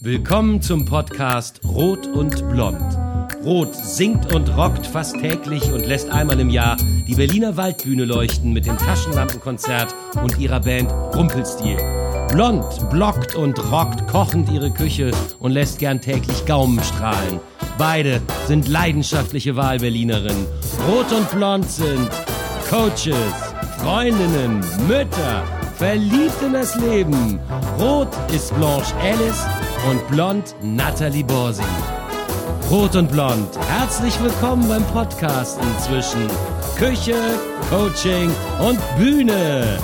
Willkommen zum Podcast Rot und Blond. Rot singt und rockt fast täglich und lässt einmal im Jahr die Berliner Waldbühne leuchten mit dem Taschenlampenkonzert und ihrer Band Rumpelstil. Blond blockt und rockt kochend ihre Küche und lässt gern täglich Gaumen strahlen. Beide sind leidenschaftliche Wahlberlinerinnen. Rot und Blond sind Coaches, Freundinnen, Mütter, verliebt in das Leben. Rot ist Blanche Alice und blond Natalie Borsi. Rot und Blond, herzlich willkommen beim Podcasten zwischen Küche, Coaching und Bühne.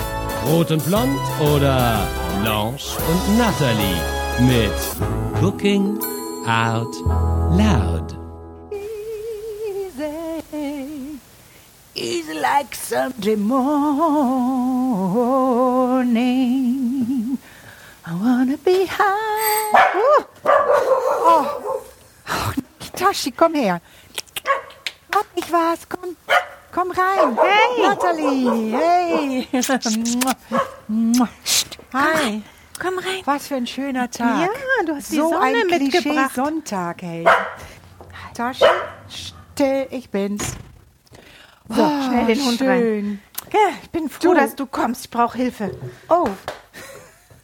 Rot und Blond oder Blanche und Natalie mit Cooking Out Loud. easy, easy like Sunday morning. I wanna be high. Oh, oh. oh Tashi, komm her. Hab ich was, komm. Komm rein. Hey. Natalie, hey. Hi. Komm rein. Was für ein schöner Tag. Ja, du hast die so Sonne ein mitgebracht. Sonntag, hey. Tashi, still, ich bin's. So, schnell den Hund rein. schön. Ja, ich bin froh, Du. dass du kommst. Ich brauche Hilfe. Oh,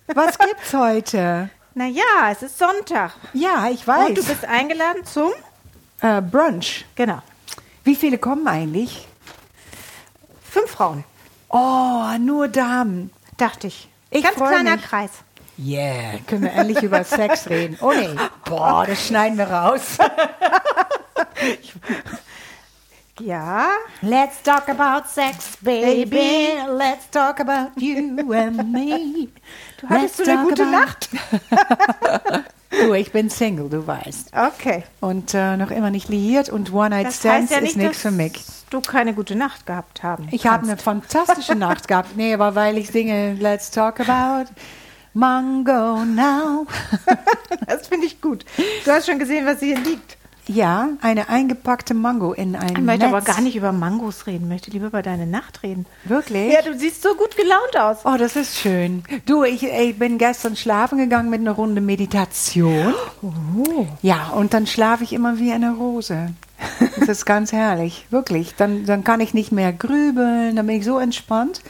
was gibt's heute? Naja, es ist Sonntag. Ja, ich weiß. Und du bist eingeladen zum? äh, Brunch. Genau. Wie viele kommen eigentlich? Fünf Frauen, Oh, nur Damen. dachte ich. Ich Ganz kleiner mich. Kreis. Yeah, können wir endlich über Sex reden. Oh nee, boah, das schneiden wir raus. Ja. Let's talk about sex, baby. Let's talk about you and me. Du hattest so eine gute Nacht. Du, ich bin Single, du weißt. Okay. Und äh, noch immer nicht liiert und One-Night-Stands Das heißt ja ist nicht, nichts für mich. du keine gute Nacht gehabt haben Ich habe eine fantastische Nacht gehabt. Nee, aber weil ich singe Let's Talk About Mango Now. Das finde ich gut. Du hast schon gesehen, was hier liegt. Ja, eine eingepackte Mango in ein Ich möchte Netz. aber gar nicht über Mangos reden, möchte lieber über deine Nacht reden. Wirklich? Ja, du siehst so gut gelaunt aus. Oh, das ist schön. Du, ich, ich bin gestern schlafen gegangen mit einer Runde Meditation. Oh. Ja, und dann schlafe ich immer wie eine Rose. Das ist ganz herrlich, wirklich. Dann, dann kann ich nicht mehr grübeln, dann bin ich so entspannt.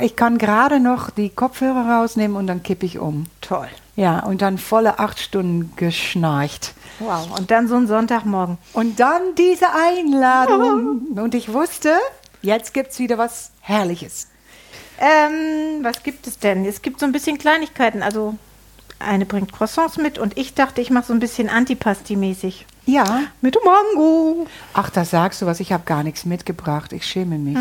Ich kann gerade noch die Kopfhörer rausnehmen und dann kippe ich um. Toll. Ja, und dann volle acht Stunden geschnarcht. Wow. Und dann so ein Sonntagmorgen. Und dann diese Einladung. Und ich wusste, jetzt gibt's wieder was Herrliches. Ähm, was gibt es denn? Es gibt so ein bisschen Kleinigkeiten. Also eine bringt Croissants mit und ich dachte, ich mache so ein bisschen Antipasti-mäßig. Ja. Mit Mango. Ach, das sagst du was. Ich habe gar nichts mitgebracht. Ich schäme mich.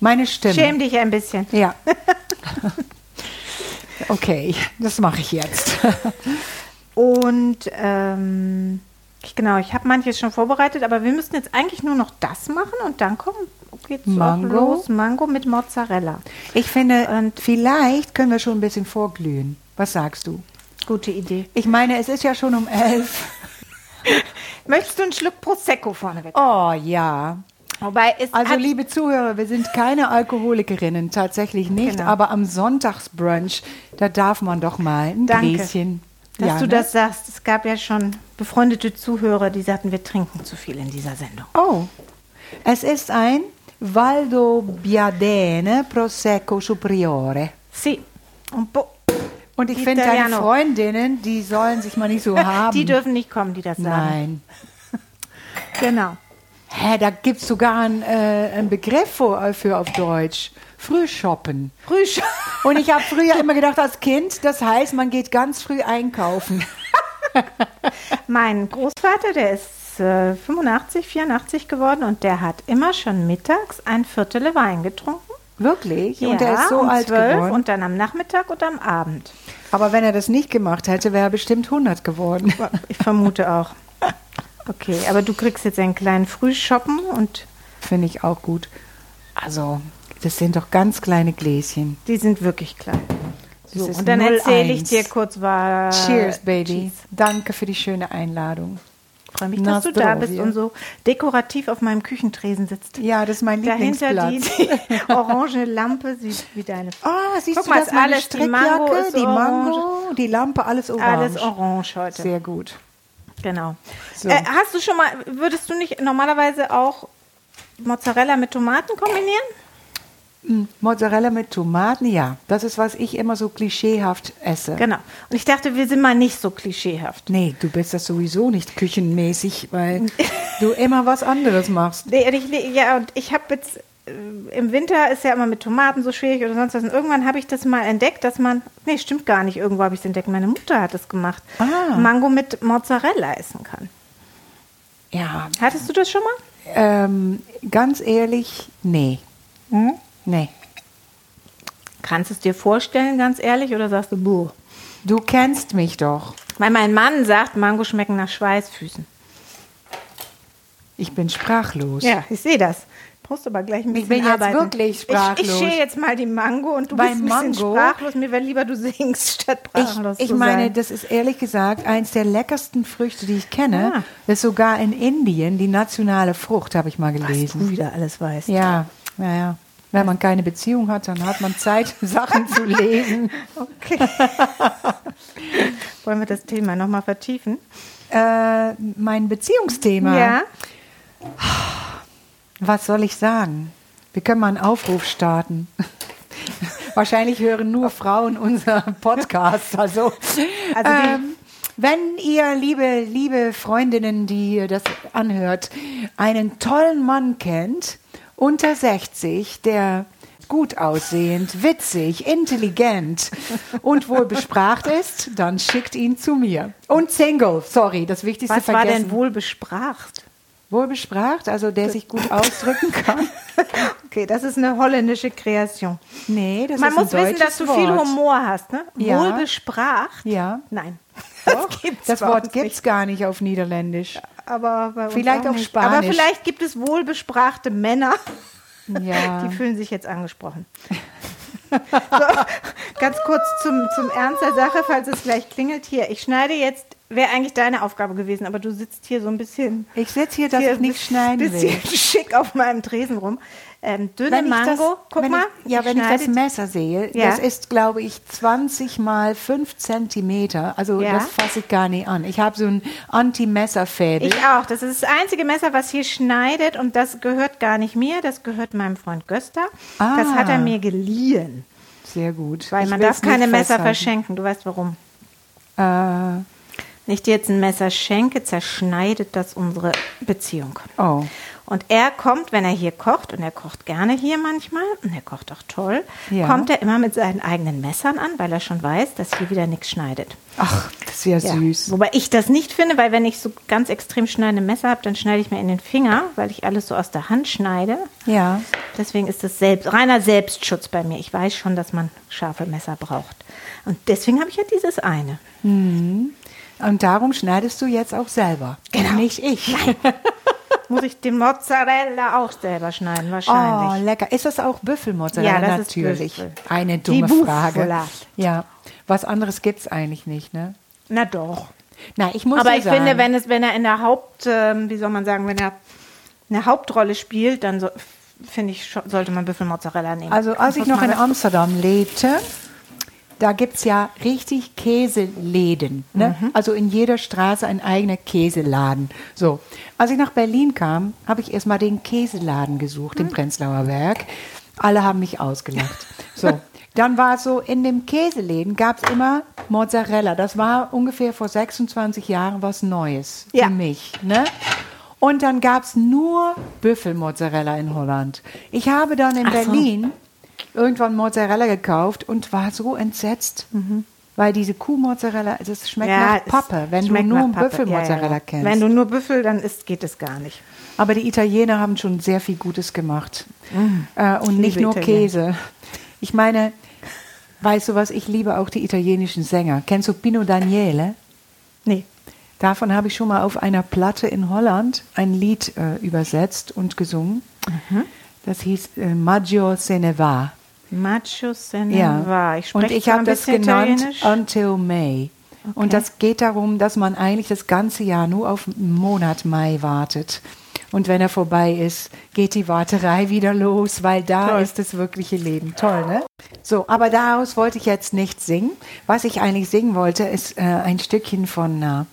Meine Stimme. Schäm dich ein bisschen. Ja. okay, das mache ich jetzt. Und ähm, genau, ich habe manches schon vorbereitet, aber wir müssten jetzt eigentlich nur noch das machen und dann kommt geht's Mango? auch los. Mango mit Mozzarella. Ich finde, Und- vielleicht können wir schon ein bisschen vorglühen. Was sagst du? Gute Idee. Ich meine, es ist ja schon um elf. Möchtest du einen Schluck Prosecco vorneweg? Oh ja. Wobei es Also liebe Zuhörer, wir sind keine Alkoholikerinnen, tatsächlich nicht. Genau. Aber am Sonntagsbrunch, da darf man doch mal ein Danke, Gläschen. dass Ja, du ne? das sagst. Es gab ja schon befreundete Zuhörer, die sagten, wir trinken zu viel in dieser Sendung. Oh, es ist ein Valdobbiadene Prosecco Superiore. Si. Und bo Und ich finde, deine. Freundinnen, die sollen sich mal nicht so haben. die dürfen nicht kommen, die das sagen. Nein. Genau. Hä, da gibt es sogar einen, äh, einen Begriff für, für auf Deutsch. Frühshoppen. Frühstück. Und ich habe früher immer gedacht, als Kind, das heißt, man geht ganz früh einkaufen. Mein Großvater, der ist äh, 85, 84 geworden und der hat immer schon mittags ein Viertel Wein getrunken. Wirklich? und er ist so um alt 12 geworden. und dann am Nachmittag und am Abend. Aber wenn er das nicht gemacht hätte, wäre er bestimmt 100 geworden. Ich vermute auch. Okay, aber du kriegst jetzt einen kleinen Frühschoppen und Finde ich auch gut. Also, das sind doch ganz kleine Gläschen. die sind wirklich klein. So, und dann erzähle ich 01. dir kurz was. Cheers, Baby. Danke für die schöne Einladung. freue mich, dass Na, du da bist und so dekorativ auf meinem Küchentresen sitzt. Ja, das ist mein Dahinter die, Lieblingsplatz. die orange Lampe sieht wie deine Ah, siehst Guck du mal, das? ist Meine alles, die Mango Strickjacke, die. Mango, die Lampe, alles orange. Alles orange heute. Sehr gut. Genau. So. Äh, hast du schon mal, würdest du nicht normalerweise auch Mozzarella mit Tomaten kombinieren? Mozzarella mit Tomaten, ja. Das ist, was ich immer so klischeehaft esse. Genau. Und ich dachte, wir sind mal nicht so klischeehaft. Nee, du bist das sowieso nicht küchenmäßig, weil du immer was anderes machst. Nee, und ich, ja, und ich habe jetzt im Winter ist ja immer mit Tomaten so schwierig oder sonst was. Und irgendwann habe ich das mal entdeckt, dass man, nee, stimmt gar nicht, irgendwo habe ich es entdeckt. Meine Mutter hat es gemacht. Ah. Mango mit Mozzarella essen kann. Ja, Hattest du das schon mal? ähm, ganz ehrlich, nee. Hm? Nee. Kannst du es dir vorstellen, ganz ehrlich, oder sagst du, buh? Du kennst mich doch. Weil mein Mann sagt, Mango schmecken nach Schweißfüßen. Ich bin sprachlos. Ja, ich sehe das. Brauchst aber gleich ein bisschen Ich bin jetzt arbeiten. wirklich sprachlos. Ich, ich schäle jetzt mal die Mango und du Bei bist ein bisschen Mango- sprachlos. Mir wäre lieber, du singst, statt sprachlos Ich, ich zu meine, sein. das ist ehrlich gesagt eins der leckersten Früchte, die ich kenne. Ah. Das ist sogar in Indien die nationale Frucht, habe ich mal was gelesen. du wieder alles weißt. Ja, naja. Wenn man keine Beziehung hat, dann hat man Zeit, Sachen zu lesen. Okay. Wollen wir das Thema nochmal vertiefen? Äh, mein Beziehungsthema. Ja. Was soll ich sagen? Wir können mal einen Aufruf starten. Wahrscheinlich hören nur Frauen unser Podcast. Also, Also ähm, wenn ihr, liebe, liebe Freundinnen, die ihr das anhört, einen tollen Mann kennt, unter 60, der gut aussehend, witzig, intelligent und wohl bespracht ist, dann schickt ihn zu mir. Und Single, sorry, das Wichtigste Was war vergessen. denn wohl bespracht? Wohl bespracht, also der sich gut ausdrücken kann. Okay, das ist eine holländische Kreation. Nee, das Man ist ein muss wissen, dass du viel Wort. Humor hast, ne? Ja. Wohl bespracht? Ja. Nein. Doch, gibt's das Wort gibt es gar nicht auf Niederländisch. Aber Vielleicht auch auf nicht. Spanisch. Aber vielleicht gibt es wohlbesprachte Männer, Ja. die fühlen sich jetzt angesprochen. so, ganz kurz zum, zum Ernst der Sache, falls es gleich klingelt. Hier, ich schneide jetzt, wäre eigentlich deine Aufgabe gewesen, aber du sitzt hier so ein bisschen, Ich sitze hier, dass hier ich nicht schneiden bisschen will. schick auf meinem Tresen rum. Ähm, dünne Wenn Mango, das, guck mal. Ich, ja, wenn ich das Messer sehe, Ja. das ist, glaube ich, 20 mal 5 Zentimeter. Also Ja. das fasse ich gar nicht an. Ich habe so ein Anti-Messer-Fädel. Ich auch. Das ist das einzige Messer, was hier schneidet und das gehört gar nicht mir, das gehört meinem Freund Gösta. Ah. Das hat er mir geliehen, Sehr gut. weil Ich man darf keine Messer verschenken. Du weißt warum. Äh, Wenn ich dir jetzt ein Messer schenke, zerschneidet das unsere Beziehung. oh. Und er kommt, wenn er hier kocht, und er kocht gerne hier manchmal, und er kocht auch toll, Ja. kommt er immer mit seinen eigenen Messern an, weil er schon weiß, dass hier wieder nichts schneidet. Ach, das ist ja, Ja. süß. Wobei ich das nicht finde, weil wenn ich so ganz extrem schneidende Messer habe, dann schneide ich mir in den Finger, weil ich alles so aus der Hand schneide. Ja. Deswegen ist das selbst, reiner Selbstschutz bei mir. Ich weiß schon, dass man scharfe Messer braucht. Und deswegen habe ich ja dieses eine. Und darum schneidest du jetzt auch selber. Genau. Nicht ich. Muss ich den Mozzarella auch selber schneiden, Oh, wahrscheinlich. lecker. Ist das auch Büffelmozzarella? Ja, das ist Natürlich. Büffel. Eine Die dumme Frage. Bufala. Ja. Was anderes gibt es eigentlich nicht, ne? Na doch. Na, ich muss Aber ich sagen, finde, wenn, es, wenn er in der Haupt, ähm, wie soll man sagen, wenn er eine Hauptrolle spielt, dann so, finde ich, sollte man Büffelmozzarella nehmen. Also als ich noch in Amsterdam lebte, da gibt es ja richtig Käseläden. Ne? Mhm. Also in jeder Straße ein eigener Käseladen. So, als ich nach Berlin kam, habe ich erstmal den Käseladen gesucht, Mhm. im Prenzlauer Berg. Alle haben mich ausgelacht. So, dann war es so, in dem Käseläden gab es immer Mozzarella. Das war ungefähr vor 26 Jahren was Neues Ja. für mich. Ne? Und dann gab es nur Büffelmozzarella in Holland. Ich habe dann in Ach so. Irgendwann Mozzarella gekauft und war so entsetzt, weil diese Kuhmozzarella, das schmeckt Mhm. Ja, nach Pappe, wenn du schmeckt nur. Büffelmozzarella Ja, ja, kennst. Wenn du nur Büffel, dann ist, geht es gar nicht. Aber die Italiener haben schon sehr viel Gutes gemacht. Äh, und nicht nur Italiener. Käse. Ich meine, weißt du was, ich liebe auch die italienischen Sänger. Kennst du Pino Daniele? Nee. Davon habe ich schon mal auf einer Platte in Holland ein Lied äh, übersetzt und gesungen. Mhm. Das hieß äh, Maggio se ne va. Macho se ne Ja. Ich spreche und ich habe das genannt. Until May. Und das geht darum, dass man eigentlich das ganze Jahr nur auf den Monat Mai wartet. Und wenn er vorbei ist, geht die Warterei wieder los, weil da Toll. ist das wirkliche Leben. Toll, ne? So, aber daraus wollte ich jetzt nicht singen. Was ich eigentlich singen wollte, ist äh, ein Stückchen von äh,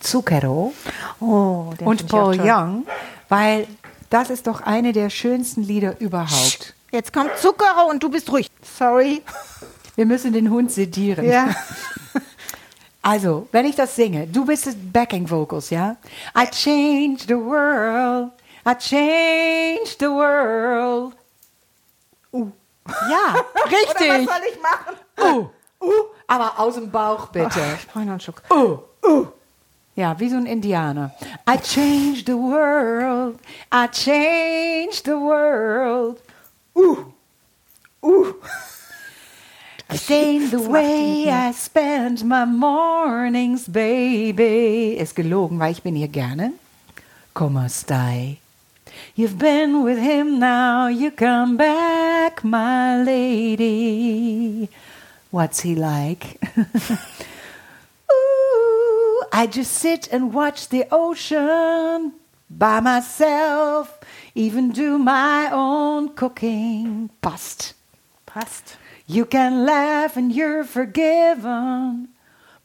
Zucchero Oh, und Paul. Young, weil das ist doch eine der schönsten Lieder überhaupt. Jetzt kommt Zuckerrohr und du bist ruhig. Sorry. Wir müssen den Hund sedieren. Ja. Also, wenn ich das singe, du bist das Backing Vocals, ja? I changed the world, I changed the world. Uh. Ja, richtig. ich machen? Uh. Uh. Aber aus dem Bauch bitte. Ich brauche noch einen Schluck. Uh. Uh. Ja, wie so ein Indianer. I changed the world, I changed the world. Uh. Uh. Saying the way I spend my mornings, baby. Ist gelogen, weil ich bin hier gerne. Como stai? You've been with him now, you come back, my lady. What's he like? Ooh, I just sit and watch the ocean by myself, even do my own cooking. Passt. Passt. You can laugh and you're forgiven.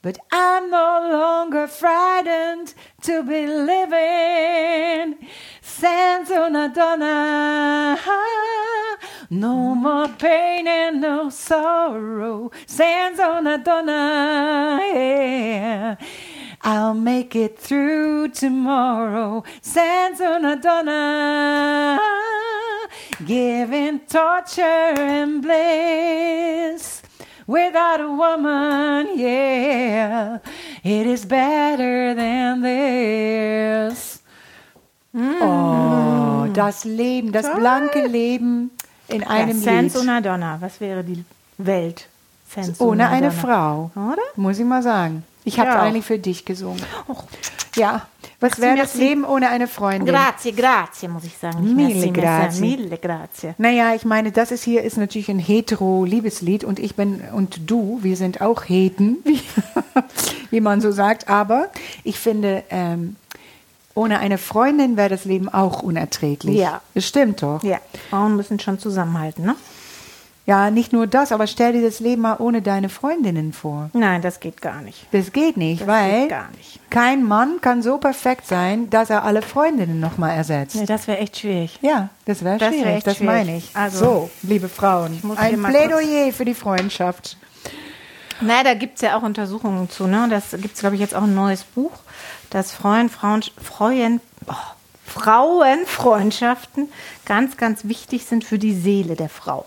But I'm no longer frightened to be living. Sans una donna. No more pain and no sorrow. Sans una donna. Yeah. I'll make it through tomorrow. Sans una donna. Giving torture and bliss. Without a woman, yeah, it is better than this. Oh, das Leben, das blanke Leben in einem ja, Sans Lied. una Donna. Was wäre die Welt? Sans Ohne eine. Frau. Oder? Muss ich mal sagen. Ich habe Ja. eigentlich für dich gesungen. Ja. Was wäre das merci. Leben ohne eine Freundin? Grazie, grazie, muss ich sagen. Nicht Mille merci, grazie. Mille grazie. Naja, ich meine, das ist hier ist natürlich ein hetero-Liebeslied und ich bin und du, wir sind auch Heten, wie, wie man so sagt. Aber ich finde, ähm, ohne eine Freundin wäre das Leben auch unerträglich. Ja. Das stimmt doch. Ja, Frauen müssen schon zusammenhalten, ne? Ja, nicht nur das, aber stell dir das Leben mal ohne deine Freundinnen vor. Nein, das geht gar nicht. Das geht nicht, Das weil geht gar nicht. kein Mann kann so perfekt sein, dass er alle Freundinnen nochmal ersetzt. Nee, das wäre echt schwierig. Ja, das wäre wär schwierig, echt das schwierig. meine ich. Also, so, liebe Frauen, muss hier ein Plädoyer für die Freundschaft. Na, da gibt es ja auch Untersuchungen zu, ne? Das gibt es, glaube ich, jetzt auch ein neues Buch, dass Freuen, Frauen, Freuen, oh, Frauenfreundschaften ganz, ganz wichtig sind für die Seele der Frau.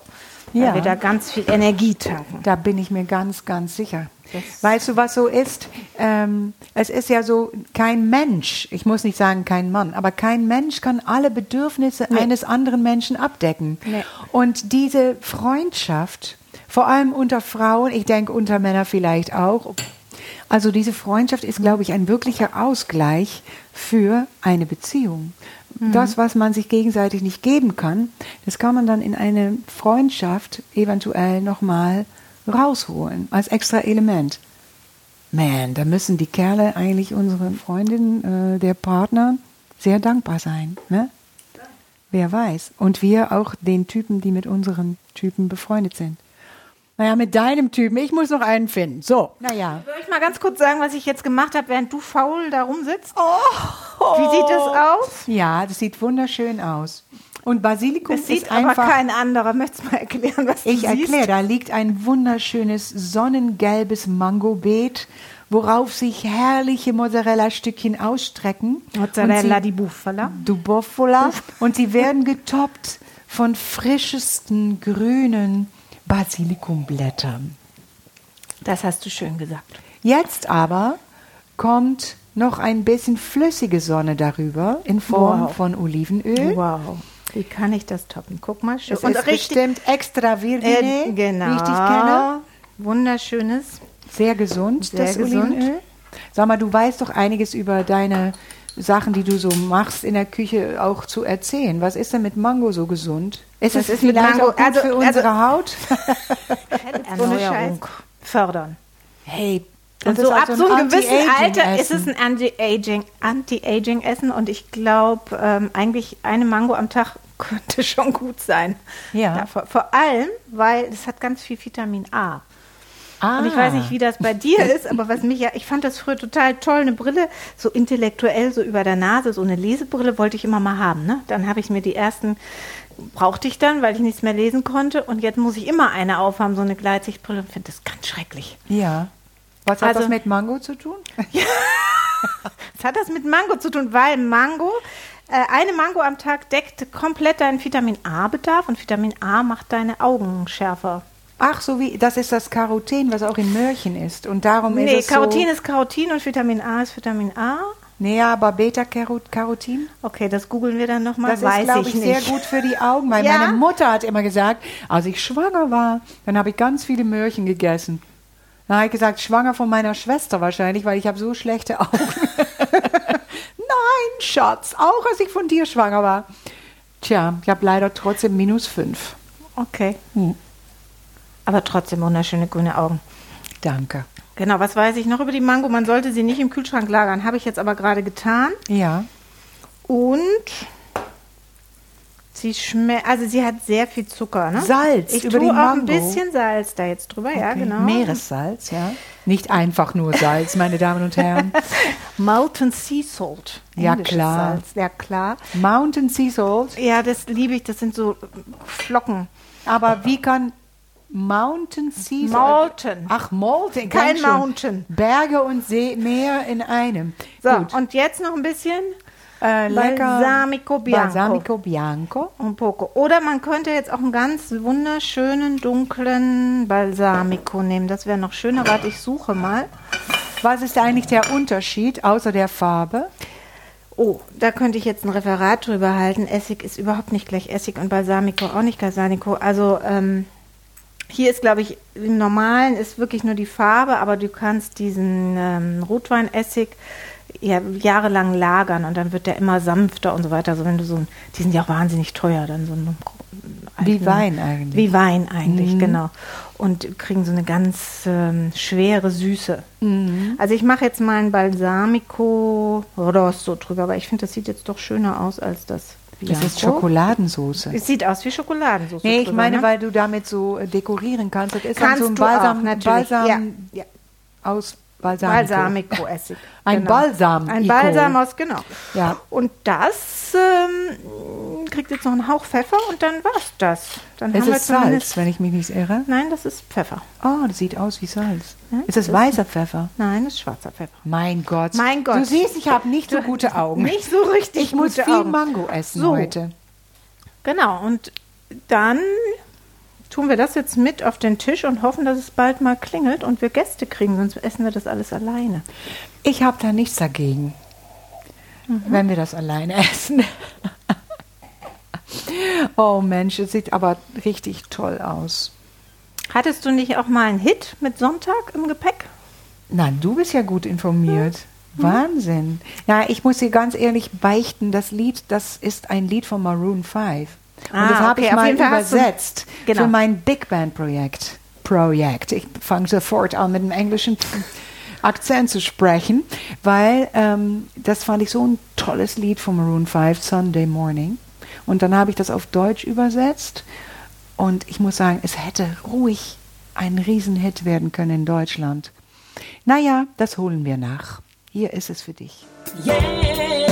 Ja. Weil wir da ganz viel Energie tanken. Da bin ich mir ganz, ganz sicher. Das- weißt du, was so ist? Ähm, es ist ja so, kein Mensch, ich muss nicht sagen kein Mann, aber kein Mensch kann alle Bedürfnisse eines anderen Menschen abdecken. Nee. Und diese Freundschaft, vor allem unter Frauen, ich denke unter Männern vielleicht auch, also diese Freundschaft ist, glaube ich, ein wirklicher Ausgleich für eine Beziehung. Das, was man sich gegenseitig nicht geben kann, das kann man dann in eine Freundschaft eventuell nochmal rausholen als extra Element. Man, da müssen die Kerle eigentlich unseren Freundinnen, äh, der Partner, sehr dankbar sein. Ne? Wer weiß. Und wir auch den Typen, die mit unseren Typen befreundet sind. Naja, mit deinem Typen. Ich muss noch einen finden. So, naja. Soll ich mal ganz kurz sagen, was ich jetzt gemacht habe, während du faul da rumsitzt? Wie sieht das aus? Ja, das sieht wunderschön aus. Und Basilikum Es sieht ist aber einfach. kein anderer. Möchtest du mal erklären, was du ich erkläre, da liegt ein wunderschönes sonnengelbes Mangobeet, worauf sich herrliche Mozzarella-Stückchen ausstrecken. Mozzarella sie- di Bufala. du Bufala. Und sie werden getoppt von frischesten grünen Basilikumblättern. Das hast du schön gesagt. Jetzt aber kommt noch ein bisschen flüssige Sonne darüber in Form Wow. von Olivenöl. Wow. Wie kann ich das toppen? Guck mal. Schön. Es ist bestimmt extra virgine, äh, genau. wie ich dich kenne. Wunderschönes. Sehr gesund, Sehr das gesund. Olivenöl. Sag mal, du weißt doch einiges über deine Sachen, die du so machst in der Küche, auch zu erzählen. Was ist denn mit Mango so gesund? Ist Das es ist mit Mango- auch gut also- für also- unsere Haut? Erneuerung fördern. Hey, Das so ab also so ein einem gewissen Alter ist es ein Anti-Aging, Anti-Aging-Essen und ich glaube, ähm, eigentlich eine Mango am Tag könnte schon gut sein. Ja. vor, vor allem, weil es hat ganz viel Vitamin A. Ah. Und ich weiß nicht, wie das bei dir ist, aber was mich ja, ich fand das früher total toll, eine Brille, so intellektuell, so über der Nase, so eine Lesebrille wollte ich immer mal haben. Ne? Dann habe ich mir die ersten, brauchte ich dann, weil ich nichts mehr lesen konnte. Und jetzt muss ich immer eine aufhaben, so eine Gleitsichtbrille und finde das ganz schrecklich. Ja. Was hat Also- das mit Mango zu tun? Was hat das mit Mango zu tun? Weil Mango, äh, eine Mango am Tag deckt komplett deinen Vitamin A-Bedarf und Vitamin A macht deine Augen schärfer. Ach, so wie, das ist das Carotin, was auch in Möhrchen ist. Und darum Nee, ist es Carotin so, ist Carotin und Vitamin A ist Vitamin A. Nee, aber Beta-Carotin, Okay, das googeln wir dann nochmal. das Weiß ist, glaube ich ich, sehr gut für die Augen. Weil Ja? meine Mutter hat immer gesagt, als ich schwanger war, dann habe ich ganz viele Möhrchen gegessen. Dann habe ich gesagt, schwanger von meiner Schwester wahrscheinlich, weil ich habe so schlechte Augen. Nein, Schatz, auch als ich von dir schwanger war. Tja, ich habe leider trotzdem minus fünf. Okay. Hm. Aber trotzdem wunderschöne grüne Augen. Danke. Genau, was weiß ich noch über die Mango? Man sollte sie nicht im Kühlschrank lagern. Habe ich jetzt aber gerade getan. Ja. Und sie schmeckt, also sie hat sehr viel Zucker. Ne? Salz Ich über tue die auch ein Mango. bisschen Salz da jetzt drüber, ja, Okay. genau. Meeressalz, ja. Nicht einfach nur Salz, meine Damen und Herren. Molten Sea Salt. Ja, Englisches klar. Salz. Ja, klar. Mountain Sea Salt. Ja, das liebe ich. Das sind so Flocken. Aber wie kann Mountain Sea Salt? Molten. Ach, Molten. Kein. Mountain. Berge und See, Meer in einem. So, Gut. und jetzt noch ein bisschen äh, lecker. Balsamico Bianco. Balsamico Bianco. und Poco. Oder man könnte jetzt auch einen ganz wunderschönen dunklen Balsamico nehmen. Das wäre noch schöner. Warte, ich suche mal. Was ist eigentlich der Unterschied außer der Farbe? Oh, da könnte ich jetzt ein Referat drüber halten. Essig ist überhaupt nicht gleich Essig und Balsamico auch nicht Balsamico. Also ähm, hier ist, glaube ich, im Normalen ist wirklich nur die Farbe, aber du kannst diesen ähm, Rotweinessig ja, jahrelang lagern und dann wird der immer sanfter und so weiter. Also wenn du so ein, die sind ja auch wahnsinnig teuer, dann so ein Wie Wein eigentlich. Wie Wein eigentlich, genau. Und kriegen so eine ganz ähm, schwere Süße. Also ich mache jetzt mal ein Balsamico Rosso drüber, aber ich finde, das sieht jetzt doch schöner aus als das. Das ist Bianco. Schokoladensoße. Es sieht aus wie Schokoladensauce. Nee, ich drüber, meine, ne? weil du damit so äh, dekorieren kannst. Das ist dann Kannst so ein du auch, Balsam, natürlich. Balsam ja, aus Balsamico. Balsamico-Essig. Ein Balsam. Ein Balsam aus, genau. Ja. Und das ähm, kriegt jetzt noch einen Hauch Pfeffer und dann war's das. Dann Es haben wir ist Salz, wenn ich mich nicht irre. Nein, das ist Pfeffer. Oh, das sieht aus wie Salz. Ja, ist das das weißer Pfeffer? Nein, das ist schwarzer Pfeffer. Mein Gott. Mein Gott. Du siehst, ich habe nicht so gute Augen. Nicht so richtig ich muss viel Augen. Mango essen So. heute. Genau, und dann tun wir das jetzt mit auf den Tisch und hoffen, dass es bald mal klingelt und wir Gäste kriegen, sonst essen wir das alles alleine. Ich habe da nichts dagegen, Mhm. wenn wir das alleine essen. Oh Mensch, es sieht aber richtig toll aus. Hattest du nicht auch mal einen Hit mit Sonntag im Gepäck? Na, du bist ja gut informiert. Mhm. Wahnsinn. Ja, ich muss dir ganz ehrlich beichten, das Lied, das ist ein Lied von Maroon 5. Und Ah, das habe okay, ich mal hast du- übersetzt Genau. für mein Big Band Projekt. Projekt. Ich fange sofort an mit dem englischen Akzent zu sprechen, weil ähm, das fand ich so ein tolles Lied von Maroon 5, Sunday Morning. Und dann habe ich das auf Deutsch übersetzt und ich muss sagen, es hätte ruhig ein Riesenhit werden können in Deutschland. Naja, das holen wir nach. Hier ist es für dich. Sonntagmorgen